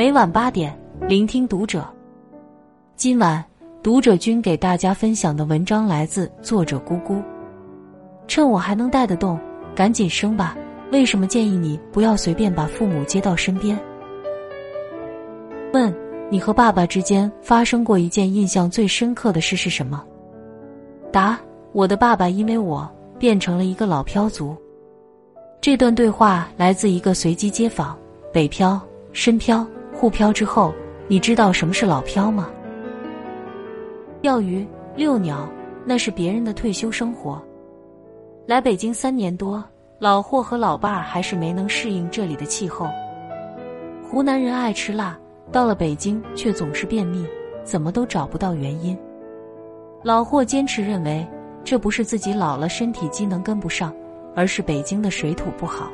每晚八点，聆听读者。今晚读者君给大家分享的文章来自作者姑姑。趁我还能带得动，赶紧生吧。为什么建议你不要随便把父母接到身边？问你和爸爸之间发生过一件印象最深刻的事是什么？答：我的爸爸因为我变成了一个老漂族。这段对话来自一个随机街访：北漂、深漂。沪漂之后，你知道什么是老漂吗？钓鱼、遛鸟，那是别人的退休生活。来北京三年多，老霍和老伴儿还是没能适应这里的气候。湖南人爱吃辣，到了北京却总是便秘，怎么都找不到原因。老霍坚持认为，这不是自己老了身体机能跟不上，而是北京的水土不好。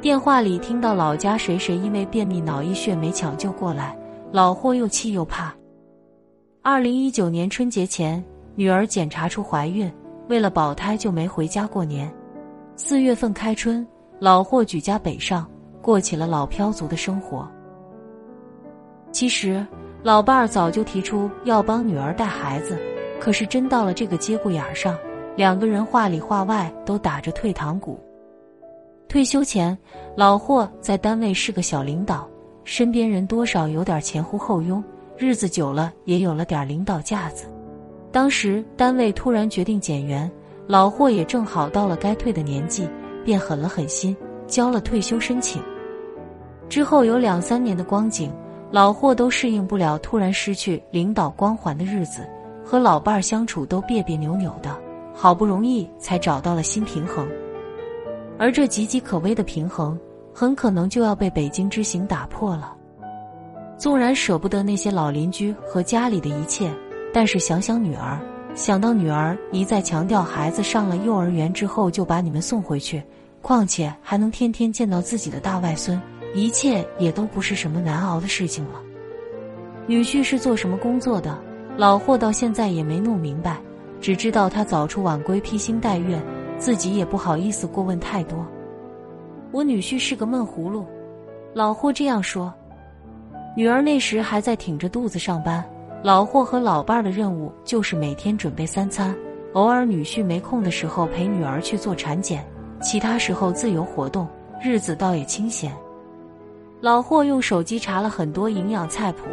电话里听到老家谁谁因为便秘脑溢血没抢救过来，老霍又气又怕。二零一九年春节前，女儿检查出怀孕，为了保胎就没回家过年。四月份开春，老霍举家北上，过起了老漂族的生活。其实，老伴儿早就提出要帮女儿带孩子，可是真到了这个节骨眼上，两个人话里话外都打着退堂鼓。退休前，老霍在单位是个小领导，身边人多少有点前呼后拥，日子久了也有了点领导架子。当时单位突然决定减员，老霍也正好到了该退的年纪，便狠了狠心交了退休申请。之后有两三年的光景，老霍都适应不了突然失去领导光环的日子，和老伴儿相处都别别扭扭的，好不容易才找到了新平衡。而这岌岌可危的平衡，很可能就要被北京之行打破了。纵然舍不得那些老邻居和家里的一切，但是想想女儿，想到女儿一再强调孩子上了幼儿园之后就把你们送回去，况且还能天天见到自己的大外孙，一切也都不是什么难熬的事情了。女婿是做什么工作的？老霍到现在也没弄明白，只知道他早出晚归，披星戴月。自己也不好意思过问太多。我女婿是个闷葫芦，老霍这样说。女儿那时还在挺着肚子上班，老霍和老伴儿的任务就是每天准备三餐，偶尔女婿没空的时候陪女儿去做产检，其他时候自由活动，日子倒也清闲。老霍用手机查了很多营养菜谱，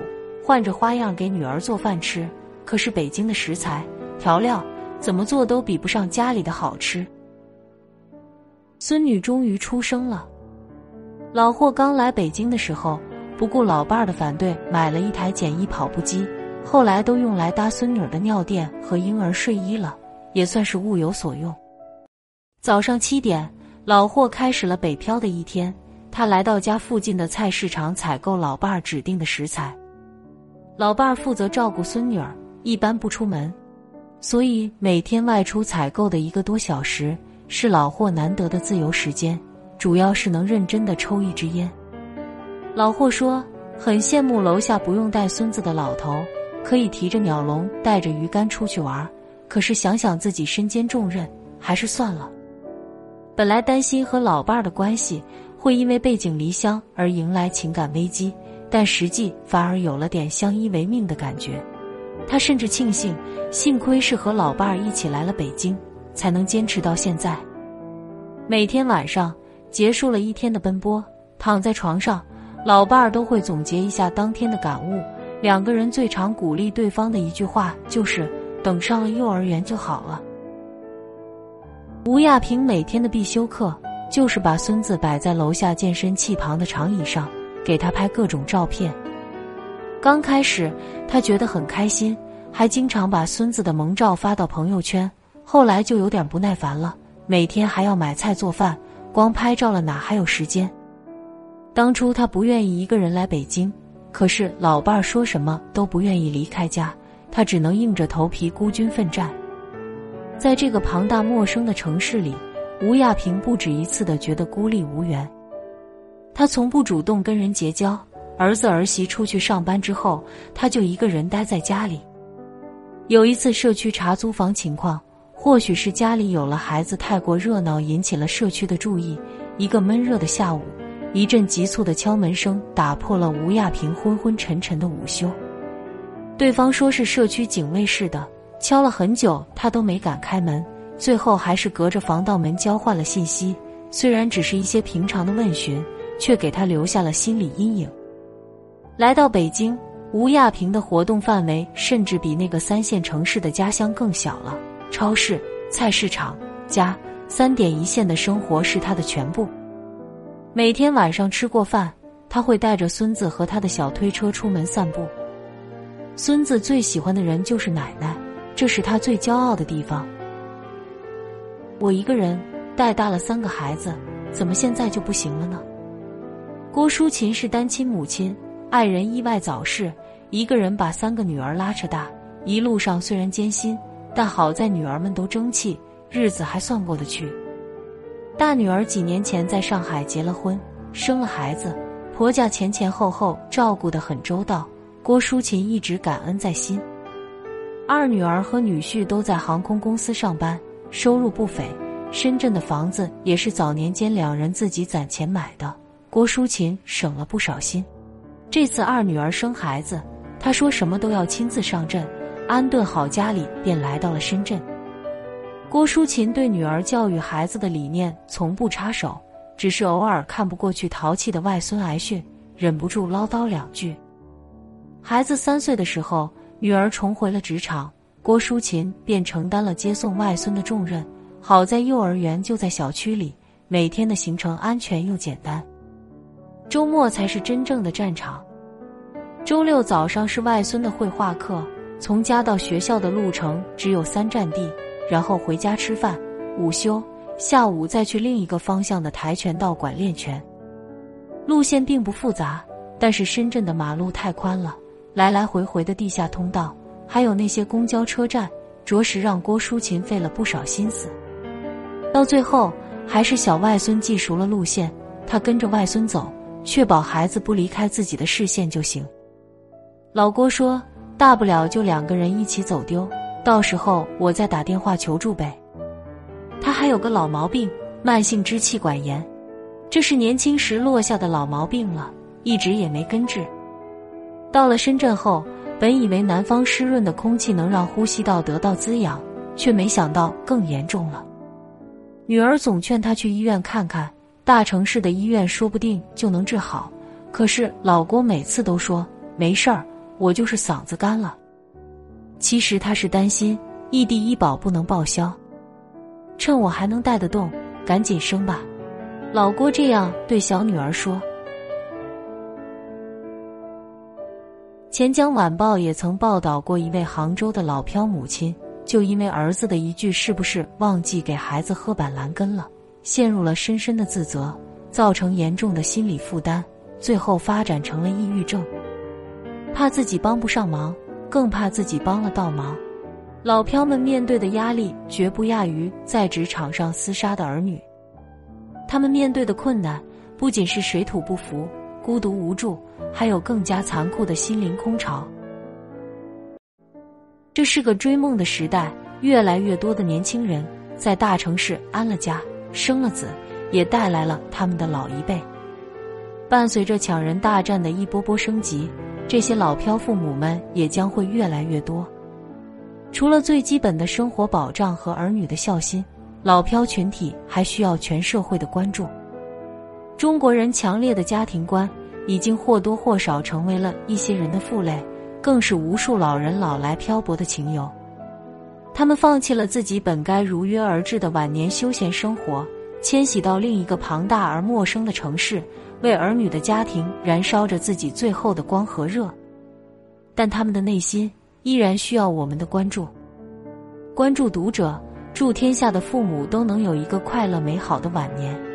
换着花样给女儿做饭吃，可是北京的食材调料怎么做都比不上家里的好吃。孙女终于出生了。老霍刚来北京的时候，不顾老伴儿的反对，买了一台简易跑步机，后来都用来搭孙女的尿垫和婴儿睡衣了，也算是物有所用。早上七点，老霍开始了北漂的一天。他来到家附近的菜市场采购老伴儿指定的食材。老伴儿负责照顾孙女儿，一般不出门，所以每天外出采购的一个多小时。是老霍难得的自由时间，主要是能认真的抽一支烟。老霍说，很羡慕楼下不用带孙子的老头，可以提着鸟笼，带着鱼竿出去玩。可是想想自己身兼重任，还是算了。本来担心和老伴儿的关系会因为背井离乡而迎来情感危机，但实际反而有了点相依为命的感觉。他甚至庆幸，幸亏是和老伴儿一起来了北京。才能坚持到现在。每天晚上结束了一天的奔波，躺在床上，老伴儿都会总结一下当天的感悟。两个人最常鼓励对方的一句话就是：“等上了幼儿园就好了。”吴亚平每天的必修课就是把孙子摆在楼下健身器旁的长椅上，给他拍各种照片。刚开始他觉得很开心，还经常把孙子的萌照发到朋友圈。后来就有点不耐烦了，每天还要买菜做饭，光拍照了哪还有时间？当初他不愿意一个人来北京，可是老伴儿说什么都不愿意离开家，他只能硬着头皮孤军奋战。在这个庞大陌生的城市里，吴亚平不止一次的觉得孤立无援。他从不主动跟人结交，儿子儿媳出去上班之后，他就一个人待在家里。有一次社区查租房情况。或许是家里有了孩子太过热闹，引起了社区的注意。一个闷热的下午，一阵急促的敲门声打破了吴亚平昏昏沉沉的午休。对方说是社区警卫室的，敲了很久，他都没敢开门。最后还是隔着防盗门交换了信息，虽然只是一些平常的问询，却给他留下了心理阴影。来到北京，吴亚平的活动范围甚至比那个三线城市的家乡更小了。超市、菜市场、家，三点一线的生活是他的全部。每天晚上吃过饭，他会带着孙子和他的小推车出门散步。孙子最喜欢的人就是奶奶，这是他最骄傲的地方。我一个人带大了三个孩子，怎么现在就不行了呢？郭淑琴是单亲母亲，爱人意外早逝，一个人把三个女儿拉扯大。一路上虽然艰辛，但好在女儿们都争气，日子还算过得去。大女儿几年前在上海结了婚，生了孩子，婆家前前后后照顾得很周到，郭淑琴一直感恩在心。二女儿和女婿都在航空公司上班。收入不菲，深圳的房子也是早年间两人自己攒钱买的。郭淑琴省了不少心。这次二女儿生孩子，她说什么都要亲自上阵，安顿好家里，便来到了深圳。郭淑琴对女儿教育孩子的理念从不插手，只是偶尔看不过去淘气的外孙挨训，忍不住唠叨两句。孩子三岁的时候，女儿重回了职场。郭淑琴便承担了接送外孙的重任。好在幼儿园就在小区里，每天的行程安全又简单。周末才是真正的战场。周六早上是外孙的绘画课，从家到学校的路程只有三站地，然后回家吃饭、午休，下午再去另一个方向的跆拳道馆练拳。路线并不复杂，但是深圳的马路太宽了，来来回回的地下通道。还有那些公交车站，着实让郭淑琴费了不少心思。到最后，还是小外孙记熟了路线，他跟着外孙走，确保孩子不离开自己的视线就行。老郭说：“大不了就两个人一起走丢，到时候我再打电话求助呗。”他还有个老毛病，慢性支气管炎，这是年轻时落下的老毛病了，一直也没根治。到了深圳后。本以为南方湿润的空气能让呼吸道得到滋养，却没想到更严重了。女儿总劝他去医院看看，大城市的医院说不定就能治好。可是老郭每次都说没事儿，我就是嗓子干了。其实他是担心异地医保不能报销，趁我还能带得动，赶紧生吧。老郭这样对小女儿说。钱江晚报也曾报道过一位杭州的老漂母亲，就因为儿子的一句“是不是忘记给孩子喝板蓝根了”，陷入了深深的自责，造成严重的心理负担，最后发展成了抑郁症。怕自己帮不上忙，更怕自己帮了倒忙。老漂们面对的压力绝不亚于在职场上厮杀的儿女。他们面对的困难不仅是水土不服。孤独无助，还有更加残酷的心灵空巢。这是个追梦的时代，越来越多的年轻人在大城市安了家、生了子，也带来了他们的老一辈。伴随着抢人大战的一波波升级，这些老漂父母们也将会越来越多。除了最基本的生活保障和儿女的孝心，老漂群体还需要全社会的关注。中国人强烈的家庭观已经或多或少成为了一些人的负累，更是无数老人老来漂泊的情由。他们放弃了自己本该如约而至的晚年休闲生活，迁徙到另一个庞大而陌生的城市，为儿女的家庭燃烧着自己最后的光和热。但他们的内心依然需要我们的关注。关注读者，祝天下的父母都能有一个快乐美好的晚年。